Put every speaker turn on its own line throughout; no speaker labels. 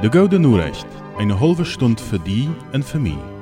De Gouden Urecht, eine halbe Stunde für die en für mich.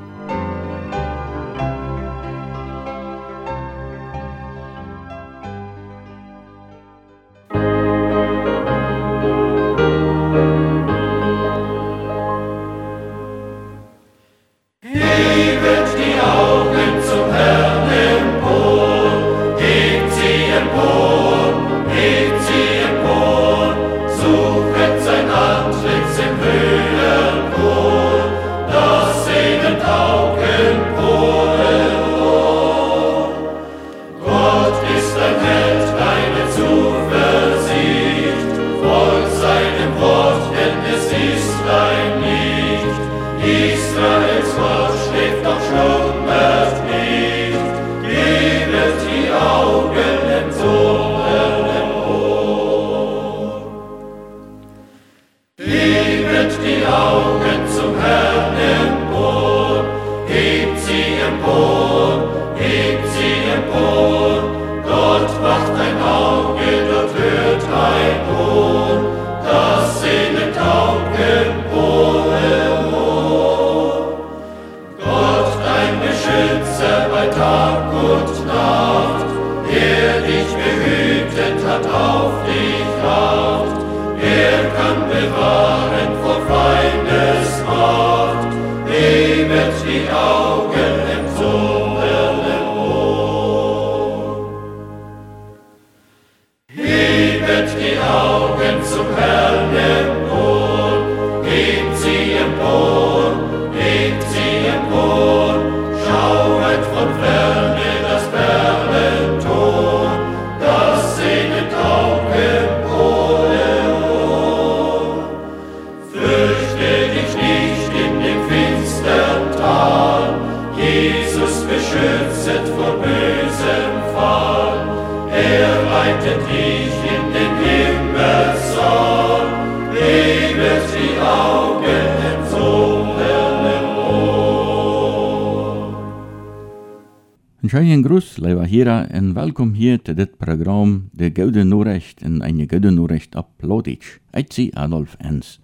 Schönen Gruß, lieber Hira, en welkom hier zu dit Programm De Gouden Noorrecht en eine Noorrecht op Plotitsch. Ik zie Adolf Enz.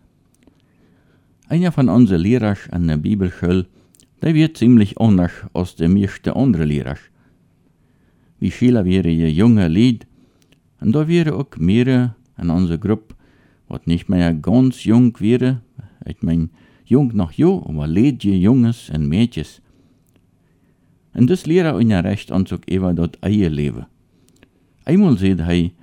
Einer von unseren Lehrern an der Bibelschule, der wird ziemlich anders als de meeste andere Lehrer. Wie schiller wäre je junge Lied, und da wäre auch mehrere in unserer Gruppe, wat nicht mehr ganz jung wäre, ich mein, jung noch jo, aber Lied je Junges und Mädches. En dus leraar in recht aanzoek Eva dat eie leven. Eenmaal zei hij,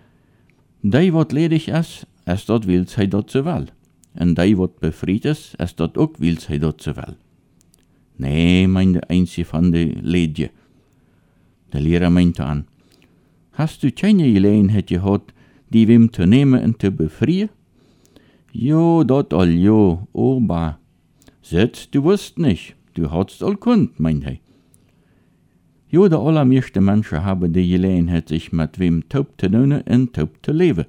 die wat ledig is, is dat wils hij dat ze wel. En die wat bevrijd is, is dat ook wils hij dat ze wel. Nee, meinte eentje van de leedje. De leraar meinte aan, hast du keine gelegenheid gehad, die wem te nemen en te befrieden? Jo, dat al jo, oba. Zet, du wusst nicht, du hadst al kund, meint hij. Jo, de allermeeste mensen hebben de gelegenheid zich met wem taub te doen en taub te leven.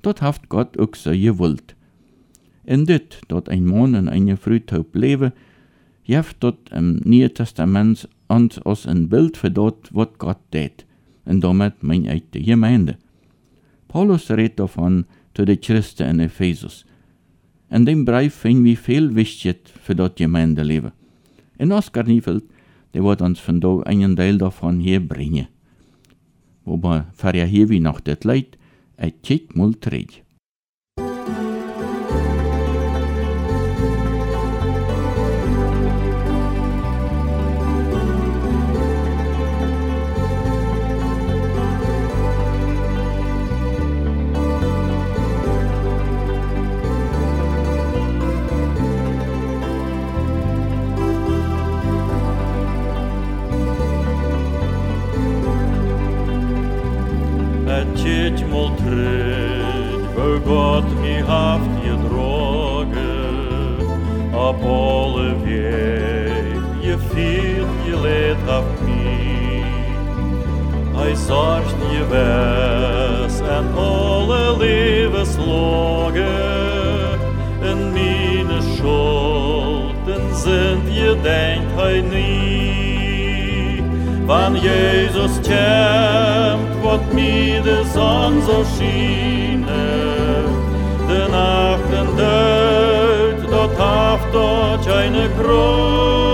Dat heeft God ook zo gewollt. En dit, dat een man en een vrouw taub leven, jeft dat im Nieuwe Testament ons als een beeld voor dat wat God deed. En damit mijn uit de gemeinde. Paulus redt davon zu de Christen in Ephesus. En dem brief vinden we veel wichtig voor dat gemeinde leven. En Oscar Nieveld der wird uns von da einen Teil davon hier bringen. Wobei, für ja hier wie noch das Leid, ein Tick mal trägt.
Weg, je leed haft mi. Hij zorgt je wes en alle levenslagen, en meine Schulden sind je denkt hij nie. Wann Jesus kämmt, wat mir de Sonne so schiene, de Nacht en Död, keine Kraft,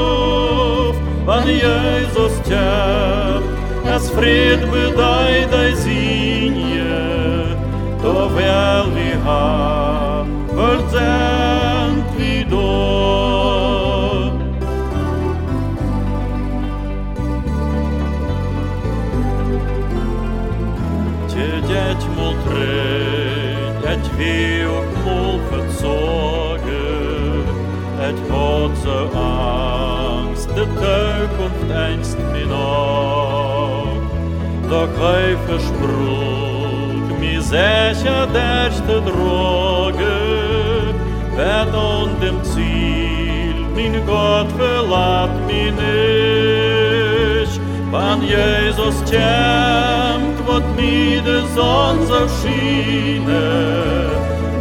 Pan Jezus tja, es fred bedai dai zinje, to wel vi ha, verzent vi do. Tje djeć moet tre, djeć vi op mol aan. De Zukunft einst min auch. Doch hei versprug, mi sicher derste droge, vet on dem Ziel, min Gott verlat mi nicht. Wann Jesus kämmt, wird mir de Sonn so schiene,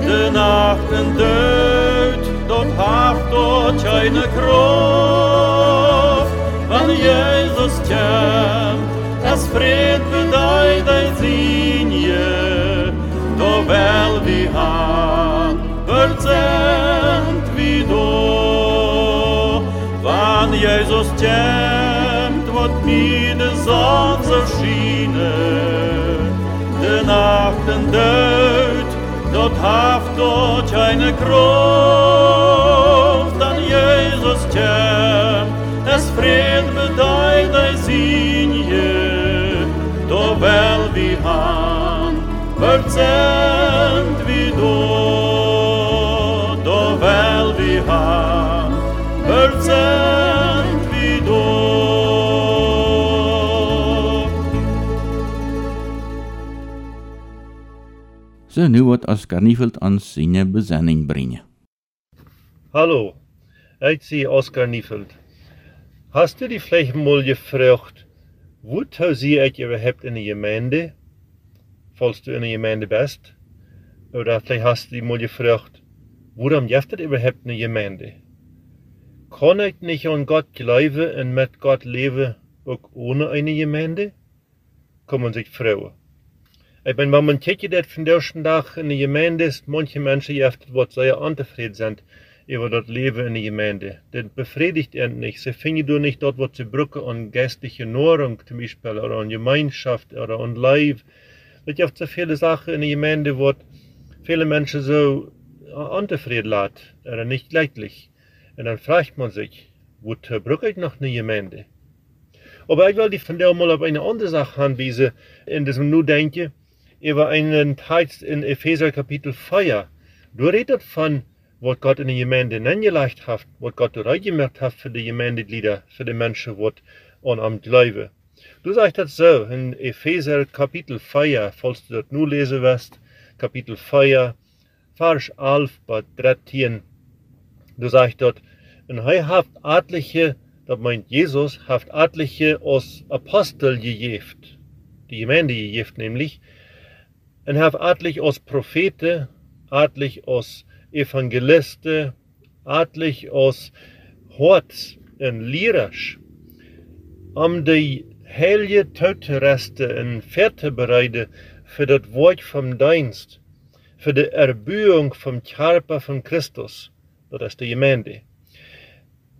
de Nacht en död, dort haft dort keine Kraft. Jesus kam, das Fried bedeut dein Sinje, do wel wie han, wörzent wie do. Wann Jesus kam, wird mir ne Sonne erschiene, de nachten und dort, haft dort eine Kroft, dann Jesus kam, es Fried bedei dei Sinje, do wel wie han, verzent wie do, do wel wie han, verzent wie do.
So nu wat Oscar Nieveld ans sine bezenning brengen.
Hallo, ich zie Oskar Niefeld. Hast du die vielleicht mal gefragt, wo du sie euch überhaupt in der Gemeinde, falls du in der Gemeinde bist? Oder vielleicht hast du die mal gefragt, worum geht es überhaupt in der Gemeinde? Kann ich nicht an Gott glauben und mit Gott leben, auch ohne eine Gemeinde? Kann man sich fragen. Ich bin, wenn man kijkt dat van de eerste dag in de gemeente is, manche mensen heeft wat sehr unzufrieden sind über das Leben in der Gemeinde. Das befriedigt ihn nicht. Sie finden du nicht dort, wo sie brücken an geistliche Nahrung zum Beispiel, oder an Gemeinschaft, oder an Leib. Es gibt so viele Sachen in der Gemeinde, wo viele Menschen so unzufrieden lässt, oder nicht glücklich. Und dann fragt man sich, wo brücke ich noch eine Gemeinde? Aber ich will die von der mal auf eine andere Sache anwiesen, in diesem Nu denke, über einen Text in Epheser Kapitel 4. Du redet von, was Gott in die Gemeinde angelegt hat, was Gott reingemacht hat für die Gemeindeglieder, für die Menschen, was an am Glauben. Du sagst das so, in Epheser Kapitel 4, falls du das nur lesen wirst, Kapitel 4, Vers 11 bis 13. Du sagst dort, und er haft etliche, das meint Jesus, haft etliche aus Apostel gejeft, die Gemeinde gejeft nämlich, und haft etliche aus Propheten, etliche aus Evangelisten, etliche aus Horts und Lehrers, um die heilige Tautreste in Ferte bereiten für das Wort vom Dienst, für die Erbühung vom Körper von Christus, das ist die Gemeinde.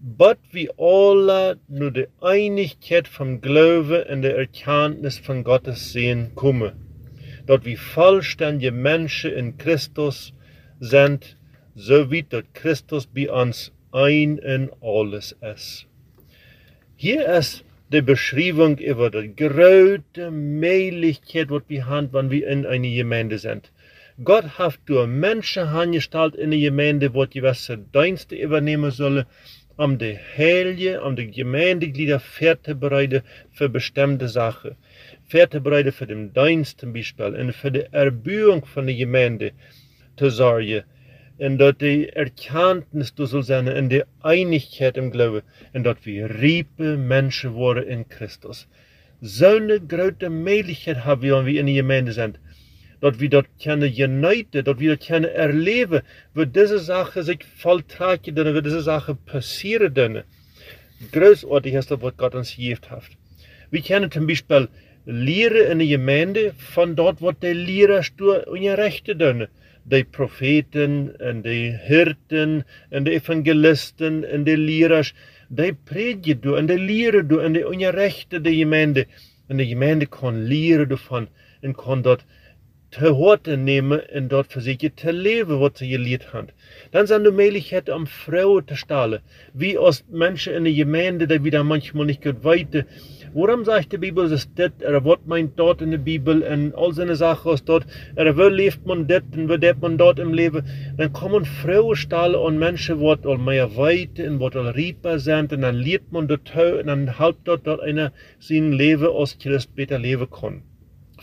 But wie alle nur die Einigkeit vom Glauben und der Erkenntnis von Gottes sehen kommen. Dort wie vollständige Menschen in Christus sind, so wie dort Christus bei uns ein in alles ist. Hier ist die Beschreibung über die große Möglichkeit, was wir haben, wenn wir in einer Gemeinde sind. Gott hat durch Menschen angestellt in der Gemeinde, wo die gewisse Dienste übernehmen sollen, um die Heilige, um die Gemeindeglieder vorzubereiten für bestimmte Sachen. Vorzubereiten für den Dienst zum Beispiel und für die Erbührung von der Gemeinde zu sorgen. Und dort die Erkenntnis soll sein, in der Einigkeit im Glauben, und dort wir reife Menschen wurden in Christus. So eine große Möglichkeit haben wir, wenn wir in der Gemeinde sind dat wir dort können uniten, dat wir dort können erleben, wo diese Sache sich volltragen, wo diese Sache passieren dürfen. Großartig ist das, was Gott uns gegeben hat. Wir können zum Beispiel lehren in der Gemeinde von dort, wo die Lehrer ihre Rechte tun. Die Propheten en die Hirten en die Evangelisten en die Lehrers, die predigen du en die leren du en die ongerechte de gemeente. En de gemeente kan leren davon en kan dat te horen nemen en dat zich te leven wat ze geleerd hebben. Dan zijn de mogelijkheden om vrouwen te stellen. Wie als mensen in de gemeente die wieder manchmal nicht gut weten. Waarom zegt de Bibel is dit, er wordt mijn dat in de Bibel en al zijn zaken als dat, er wil leeft man en wat deed man dat im Leben. Dan komen vrouwen stellen aan mensen wat al meer weten en wat al rieper zijn en dan leert man dat en dan helpt dat dat einer zijn leven als Christ beter leven kan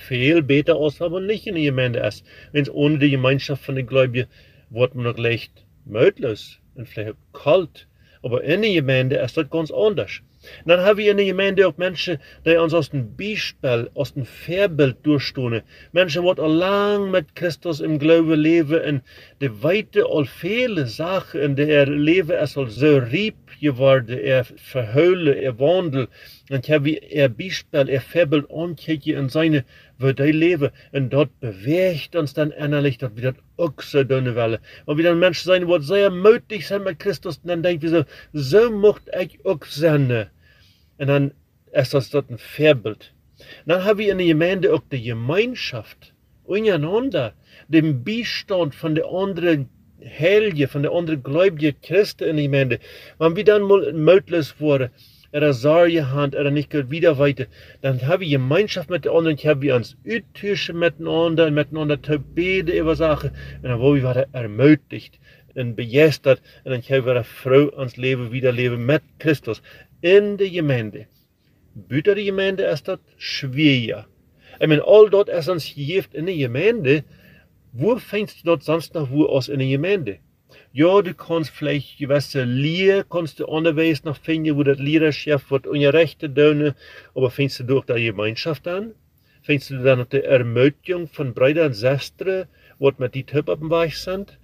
veel beter als aber nicht in der Gemeinde ist. Wenn es ohne die Gemeinschaft von den Gläubigen wird man noch leicht mödlos und vielleicht kalt. Aber in der Gemeinde ist das ganz anders. Und dann haben wir in der Gemeinde auch Menschen, die uns aus dem Beispiel, aus dem Vorbild durchstoßen. Menschen, die lang mit Christus im Glauben leben und die weite all viele Sachen in der Leben ist so rieb geworden, er verheulen, er wandelt. Und ich habe er Beispiel, er Vorbild ankijken in seine waar die leven. En dat beweegt ons dan innerlijk dat we dat ook zo doen willen. Want we dan mensen zijn wat zeer mutig zijn met Christus. En dan denken we zo, zo mocht ik ook zijn. En dan is dat, dat een voorbeeld. Dan hebben we in de gemeente ook de gemeenschap. Untereinander. Den Beistand von der anderen Helge, von der anderen gläubigen Christen in der Gemeinde. Wenn wir dann mal möglich worden, er sah je hand, er nicht wieder weiter. Dann haben wir Gemeinschaft mit den anderen, haben wir uns uttischen miteinander und miteinander zu beten über Sachen. Und dann wo wir ermutigt und begeistert und dann haben wir eine Frau ans Leben wieder leben mit Christus in der Gemeinde. Büter die Gemeinde ist das schwieriger. Ich meine, all dort ist uns gegeben in der Gemeinde. Wo findest du dort sonst noch wo aus in der Gemeinde? Ja, du kannst vielleicht gewisse Lehr, kannst du anderweis noch finden, wo das Leadership wird ungerechte Döne, aber findest du durch die Gemeinschaft an? Findest du dann noch die Ermutigung von Brüdern und Schwestern, was mit die Typ auf dem Weg sind?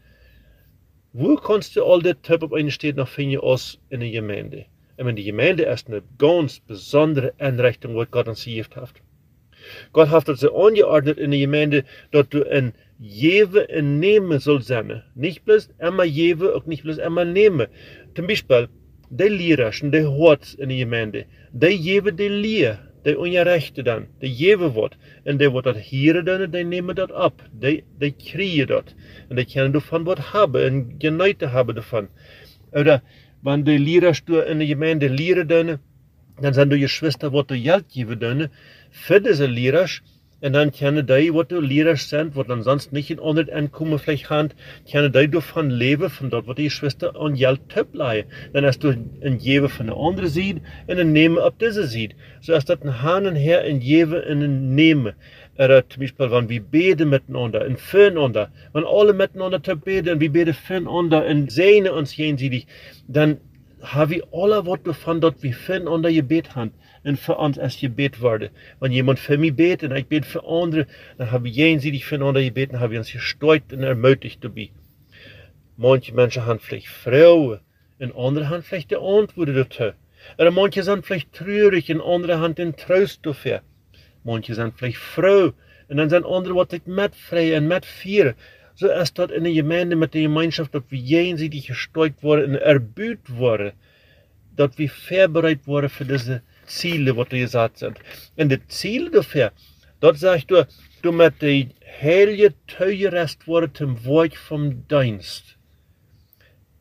Wo kannst du all das Typ auf einen Steht noch finden aus in der Gemeinde? Ich meine, die Gemeinde ist eine ganz besondere Einrichtung, was Gott uns gegeben hat. Gott hat uns so angeordnet in der Gemeinde, dass du ein Jewe nemen soll sein. Nicht bloß einmal Jewe, auch nicht bloß einmal nemen. Zum Beispiel, die Lehrerschen, die Hort in der Gemeinde, die Jewe die Lehr, die Ungerechte dann, die Jewe wird, und die wird das hier dann, die nehmen das ab, die, die kriegen das, und die können davon was haben, und Geneute haben davon. Oder, wenn die Lehrerstuhl in der Gemeinde lehren dann, dann sind die Geschwister, du Geld geben dann, für diese Lehrer, en dan kunnen die wat de leerders zijn, wat dan sonst niet in onder inkomen vielleicht haben, kunnen die davon leben, von dort, wat die Schwester an geld tupleihen. Dann hast du ein Jewe von der anderen Seite und ein Nehmen ab dieser Seite. So ist das ein Hahn und Her ein Jewe und ein Nehmen. Oder zum Beispiel, wenn wir beten miteinander, und füreinander, wenn alle miteinander zu beten, und wir beten füreinander und sehnen uns jenseitig, dann haben wir alle was davon, dort wir füreinander gebet haben en für uns als gebet worden. Wenn jemand für mich betet und ich bete für andere, dann haben wir jenseitig füreinander gebeten, dann haben wir uns gesteuert und ermutigt dabei. Manche Menschen haben vielleicht Frauen, und andere haben vielleicht die Antwort dazu. Oder manche sind vielleicht traurig, und andere haben den Trost dafür. Manche sind vielleicht froh, und dann sind andere, was ich mitfreien und mitfeiern. So ist das in der Gemeinde mit der Gemeinschaft, dass wir jenseitig gesteuert worden und erbüht worden, dass wir vorbereitet worden für diese Ziele, wat er gesagt sind. En de Ziele dafür, dort sagst du, du met de hele teurest worden zum Werk vom Dienst.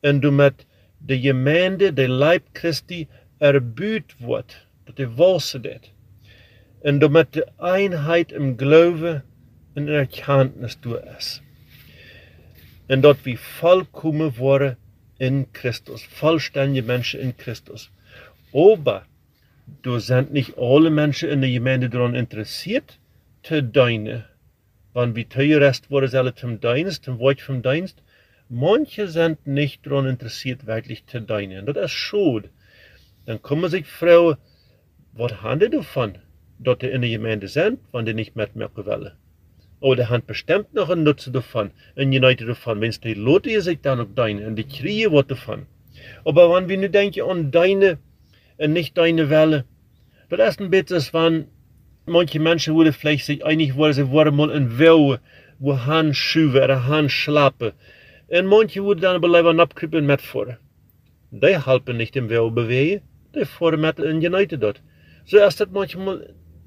En du met de Gemeinde, de Leib Christi, erbüht wordt, dat de walse dit. En du met de Einheit im Glauben en in Erkenntnis du es. En dat wir vollkommen worden in Christus, vollständige Menschen in Christus. Aber Du sind nicht alle Menschen in der Gemeinde daran interessiert, zu dienen. Wenn wir zuerst worden sind zum Dienst, zum Wort vom Dienst, manche sind nicht daran interessiert, wirklich zu dienen. Das ist schade. Dann kommen sich Frauen, was die davon, dass die in der Gemeinde sind, wenn die nicht mitmachen wollen? Oder haben bestimmt noch einen Nutzen davon, ein United davon, wenn die Leute sich dann auch dienen und die kriegen was davon. Aber wenn wir nur denken an deine und nicht deine Welle. Das ist ein bisschen, wenn manche Menschen wollen vielleicht sich einig worden, sie wollen mal ein Will wo han schuwen oder han slapen. En manche worden dan blijven napkruipen met voor. Die helpen niet im wel bewegen, die voeren met een united dat. Zo is dat manchmal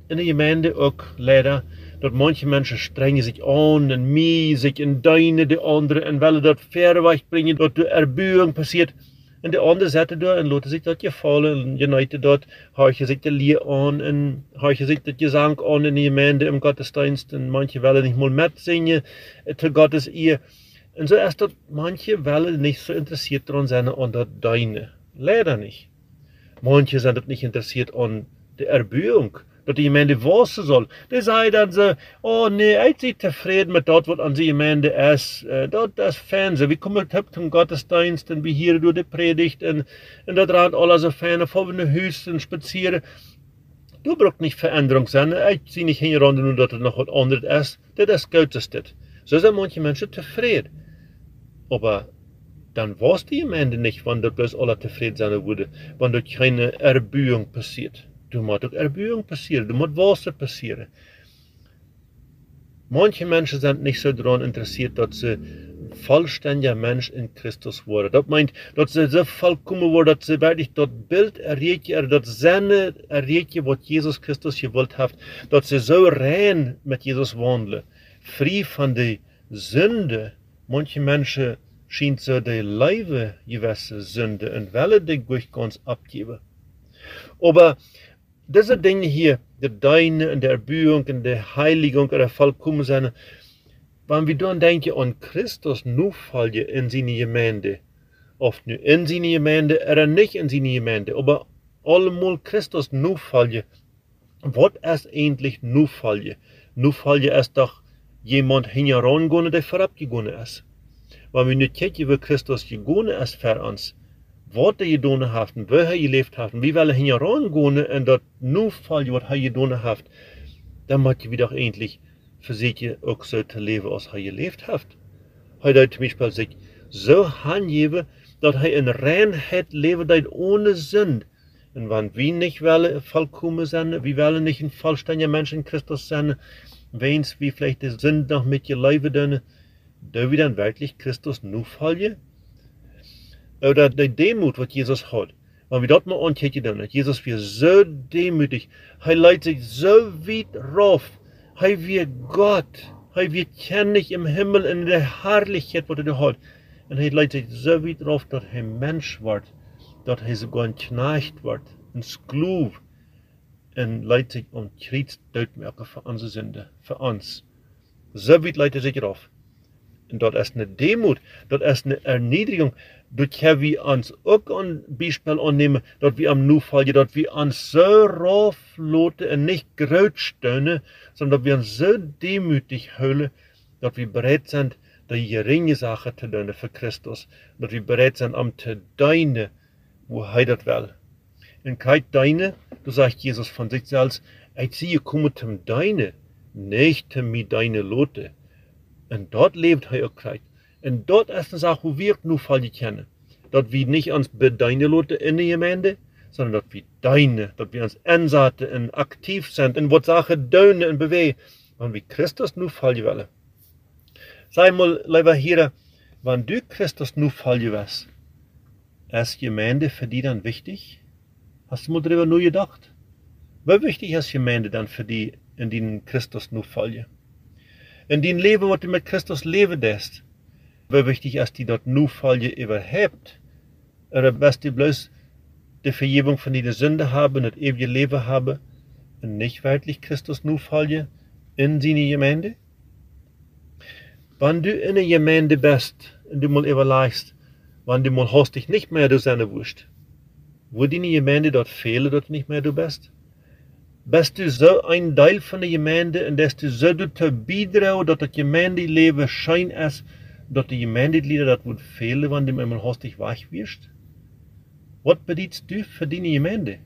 in de gemeente ook leider, dat manche mensen strengen zich aan en mee zich in duinen de anderen en willen dat ver wegbrengen, dat de erbuing passiert. En de anderen zetten daar en laten zich dat je vallen en united dat, hou je zich de leer aan en hou je zich dat je zang aan in de gemeente im Gottesdienst en manche willen niet mal met zingen te Gottes eer. En zo is dat manche willen niet zo interessiert daran zijn aan dat duinen. Leider nicht. Manche sind nicht interessiert an der Erbührung, dass die Gemeinde wassen soll. Die sagen dann so, oh nee, ich bin zufrieden mit das, was an die Gemeinde ist. Äh, das ist Fernsehen. Wie wir zum Gottesdienst und wie hier durch die Predigt und, und da dran alle so Ferne, vor wir Haus und spazieren. Du brauchst nicht Veränderung sein. Ich sehe nicht hingerannt, nur dass es noch was anderes ist. Das ist gut, ist das. So sind manche Menschen zufrieden. Aber dann war es die Gemeinde nicht, wenn dort bloß alle zufrieden sein würde, wenn dort keine Erbührung passiert. Du musst auch Erbührung passieren, du musst Wasser passieren. Manche Menschen sind nicht so daran interessiert, dass sie vollständiger Mensch in Christus wurden. Das meint, dass sie so vollkommen wurden, dass sie wirklich das Bild erreichen, das Sinne erreichen, was Jesus Christus gewollt hat, dass sie so rein mit Jesus wandeln, frei von der Sünde. Manche Menschen scheint so die Leibe gewisse Sünde und wollen die durch ganz abgeben. Aber diese Dinge hier, der Deine und der Erbührung und der Heiligung oder vollkommen sein, wenn wir dann denken an Christus nur fallen in seine Gemeinde, oft nur in seine Gemeinde oder nicht in seine Gemeinde, aber allemal Christus nur fallen, was ist eigentlich nur fallen? Nur fallen ist doch jemand hingerangegangen, der vorabgegangen ist. Wenn wir nu kijken wie Christus gegaan is voor ons, wat hij gedaan heeft, en waar hij geleefd heeft, en wie wel hij herangaan en dat nu val wat hij gedaan heeft, dan moet je wieder endlich versuchen, ook zo te leven als hij geleefd heeft. Hij dat zum Beispiel sich so handgeven, dat hij in reinheid leeft ohne Sünde. Und wenn wir nicht wollen vollkommen sein, wir wollen nicht ein vollständiger Mensch in Christus sein, wenn wir vielleicht die Sünde noch mit ihr Leben tun, Dürfen wir dann wirklich Christus nur folgen? Oder die Demut, was Jesus hat. Wenn wir dort mal angucken, dann, Jesus wird so demütig. Er leitet sich so weit rauf. Er wird Gott. Er wird kennig im Himmel in der Herrlichkeit, was er hat. Und er leitet sich so weit rauf, dass er Mensch wird. Dass er sogar Knecht wird. Ein Sklav. Und leitet sich und kriegt Deutmerke für unsere Sünde. Für uns. So weit leitet er sich rauf. En dat is een Demut, dat is een Erniedrigung. Dat gaan we ons ook een Beispiel annehmen, dat we am nu vallen, dat we ons so rauf loten en sondern dat we ons so demütig houden, dat we bereid zijn de geringe Sache te doen voor Christus. Dat we bereid zijn om te deinen, wo hij dat wil. En kijk deine, du sagt Jesus von sich selbst, ich sehe, komme zum deine, nicht zum deine lote. En dort lebt hij ook kwijt. En dort is de zaak hoe we het nu vallen kennen. Dat we niet ons bedeinen laten in de gemeente, sondern dat we deinen, dat we ons inzetten en actief zijn en wat zaken doen en bewegen. Want we Christus nu vallen willen. Sei mal, lieber hier, wenn du Christus nu vallen was, ist Gemeinde für die dann wichtig? Hast du mal darüber nur gedacht? Wie wichtig ist Gemeinde dann für die, in denen Christus nu fallen? In die leven wat du mit Christus leven dest. Wie wichtig ist die dort nu fallen überhaupt. Oder best du bloß die Vergebung von die Sünde haben, das ewige Leben haben und nicht wirklich Christus nu fallen in seine Gemeinde? Wenn du in einer Gemeinde bist und du mal überlegst, wenn du mal hast dich nicht mehr durch seine Wurst, wo die Gemeinde dort fehlen, dort nicht mehr du bist? bist du so ein Teil von der Gemeinde und dass du so dazu beitragen, dass das Gemeindeleben schön ist, dass die Gemeindeglieder das wird fehlen, wenn du einmal hastig weg wirst? Was bedeutet du für deine Gemeinde?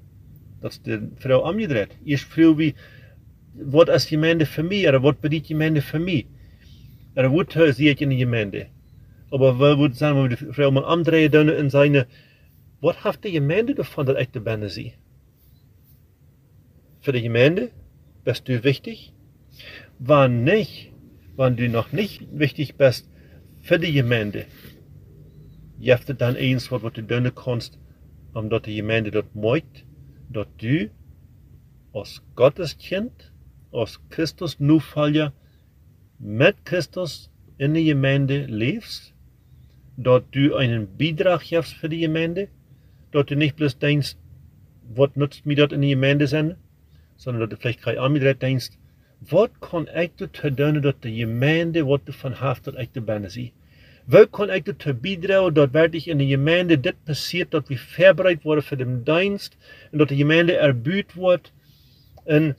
Das ist die Frau umgedreht. Erst früher wie, was ist Gemeinde für mich, oder was bedeutet Gemeinde für mich? Oder was sehe ich in der Gemeinde? Aber was würde sagen, wenn die Frau mal umdrehen und sagen, was hat die Gemeinde davon, dass ich der Bände sehe? Für die Gemeinde bist du wichtig. Wann nicht, wenn du noch nicht wichtig bist für die Gemeinde, jeft dann eins, was du tun kannst, um dat die Gemeinde dort moit, dat du als Gottes Kind, als Christus Nufalja mit Christus in die Gemeinde lebst, dat du einen Beitrag gibst für die Gemeinde, dat du nicht bloß denkst, was nutzt mir dort in die Gemeinde sein, sondern dass du vielleicht kein andere denkst, was kann ich dort tun, dass die Gemeinde, was du von haft, dass ich dabei sie. Wat kan ik ertoe bijdragen dat werkelijk in de gemeinde dit passiert, dat we voorbereid worden voor de dienst en dat de gemeinde erbuut wordt en,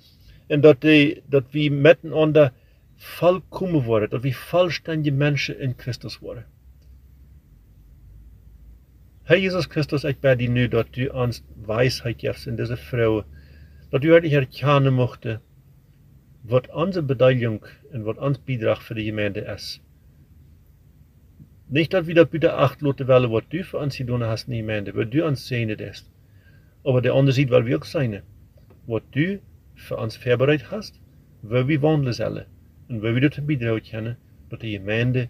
en dat, die, dat we miteinander vollkommen worden, dat we vollständige mensen in Christus worden. Herr Jesus Christus, ich bete nu, dat du uns Weisheit gibst in diese Frau, dat du wirklich erkennen mochte, was unsere Beteiligung und was unser Beitrag für die Gemeinde ist. Nicht, dass wir das bitte acht Leute wollen, was du für uns tun hast in die Gemeinde, was du uns sehen ist. Aber der sieht, weil wir auch sein. Was du für uns vorbereitet hast, wo wir wandeln sollen. Und wo wir dazu beitragen können, dass die Gemeinde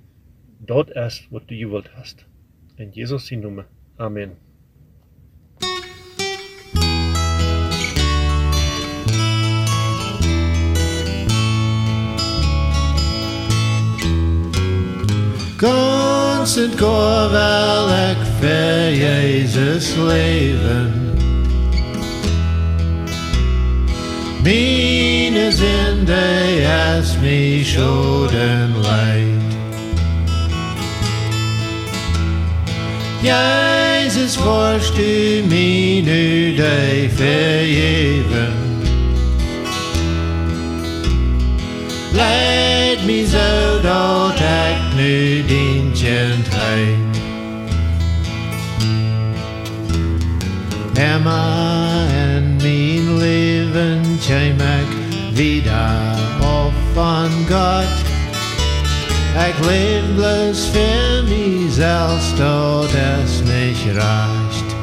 dort ist, was du gewollt hast. In Jesus' Namen. Amen.
Constant går wel ek vir Jezus leven. Mine zinde as me schoden leid. Jezus worst du mir nu dig vergeven. Leid me zo dat nu dientjendheid. Emma en mijn leven kwam ik wieder op van God. Ik leef bloß für mich selbst, tot es nicht reicht.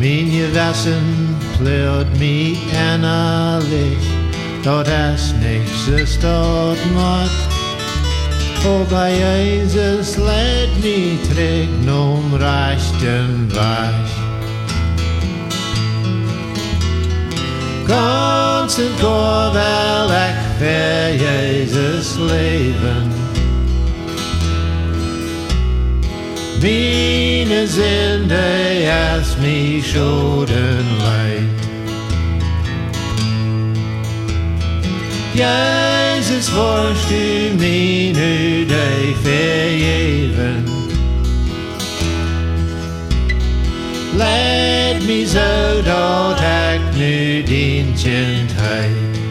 Mein Gewissen plört mich innerlich, tot es nicht ist tot Mord. O bei Jesus lädt mich trägt um rechten Weich. Constant går wel ek vir Jesus leven. Mine zinde as me schoden leid. Jezus worst du mir nu dig vergeven. Leid me zo dat ik nu dientjendheid. Constant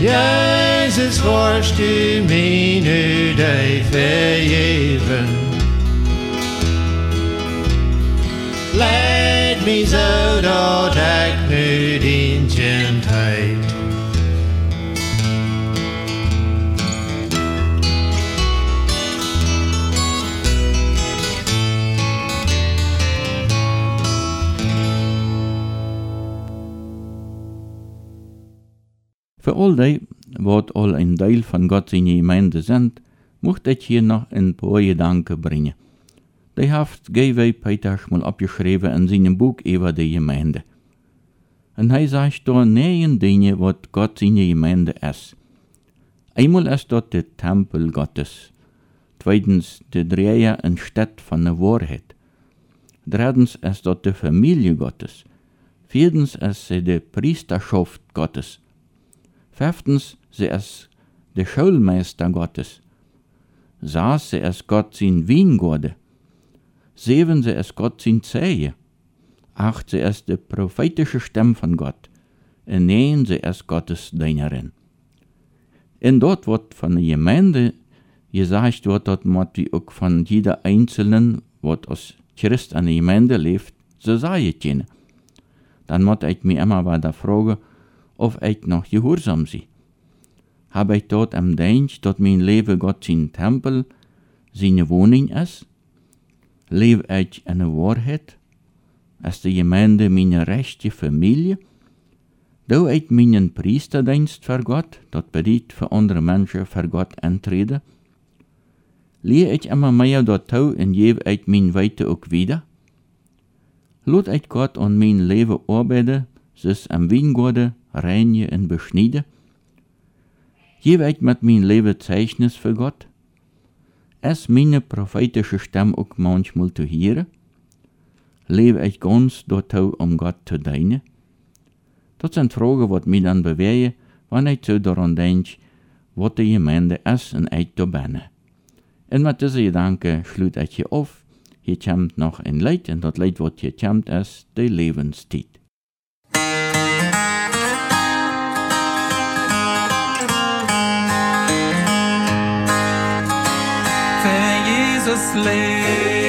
Jezus worst du mir nu dig vergeven. Leid me zo dat ik nu dientjendheid.
Für all die, wat al von Gott in die Gemeinde sind, mocht ich hier noch ein paar Gedanken bringen. Die haft Geiwei Peters mal abgeschrieben in seinem Buch über die Gemeinde. Und er sagt da neun Dinge, wat Gott in die Gemeinde ist. Einmal ist dort der Tempel Gottes. Zweitens, der Dreher in Stadt von der Wahrheit. Drittens ist dort die Familie Gottes. Viertens ist sie die Priesterschaft Gottes. Fünftens, sie ist der Schulmeister Gottes. Sechs, sie ist Gott sein Wiengorde. Sieben, sie ist Gott sein Zehe. Acht, sie ist die prophetische Stimme von Gott. Und neun, sie ist Gottes Dienerin. Und dort wird von der Gemeinde gesagt, wird dort muss wie auch von jeder Einzelnen, was als Christ an der Gemeinde lebt, so sagen können. Dann muss ich mir immer weiter fragen, ob ich noch gehorsam sie. Habe ich dort am Dienst, dort mein Leben Gott sein Tempel, seine Wohnung ist? Lebe ich in der Wahrheit? Ist die Gemeinde meine rechte Familie? Do ich meinen Priesterdienst für Gott, dort bedeutet für andere Menschen für Gott antreten? Leer ich immer dort tau und gebe ich mein Weite auch wieder? Lot ich Gott an mein Leben arbeiten, sis am Wiengorde, reinje und beschnieden? Gebe ich mit mein Leben Zeichnis für Gott? Es meine prophetische Stimme auch manchmal zu hören? Lebe ich ganz dort tau, um Gott zu dienen? Dat zijn vragen wat mij dan bewegen, wanneer ik zo daran denk, wat de gemeente is en ik daar ben. En met deze gedanken sluit ik je af. Hier komt nog een lied en dat lied wat hier komt is de levenstijd.
Jesus lebe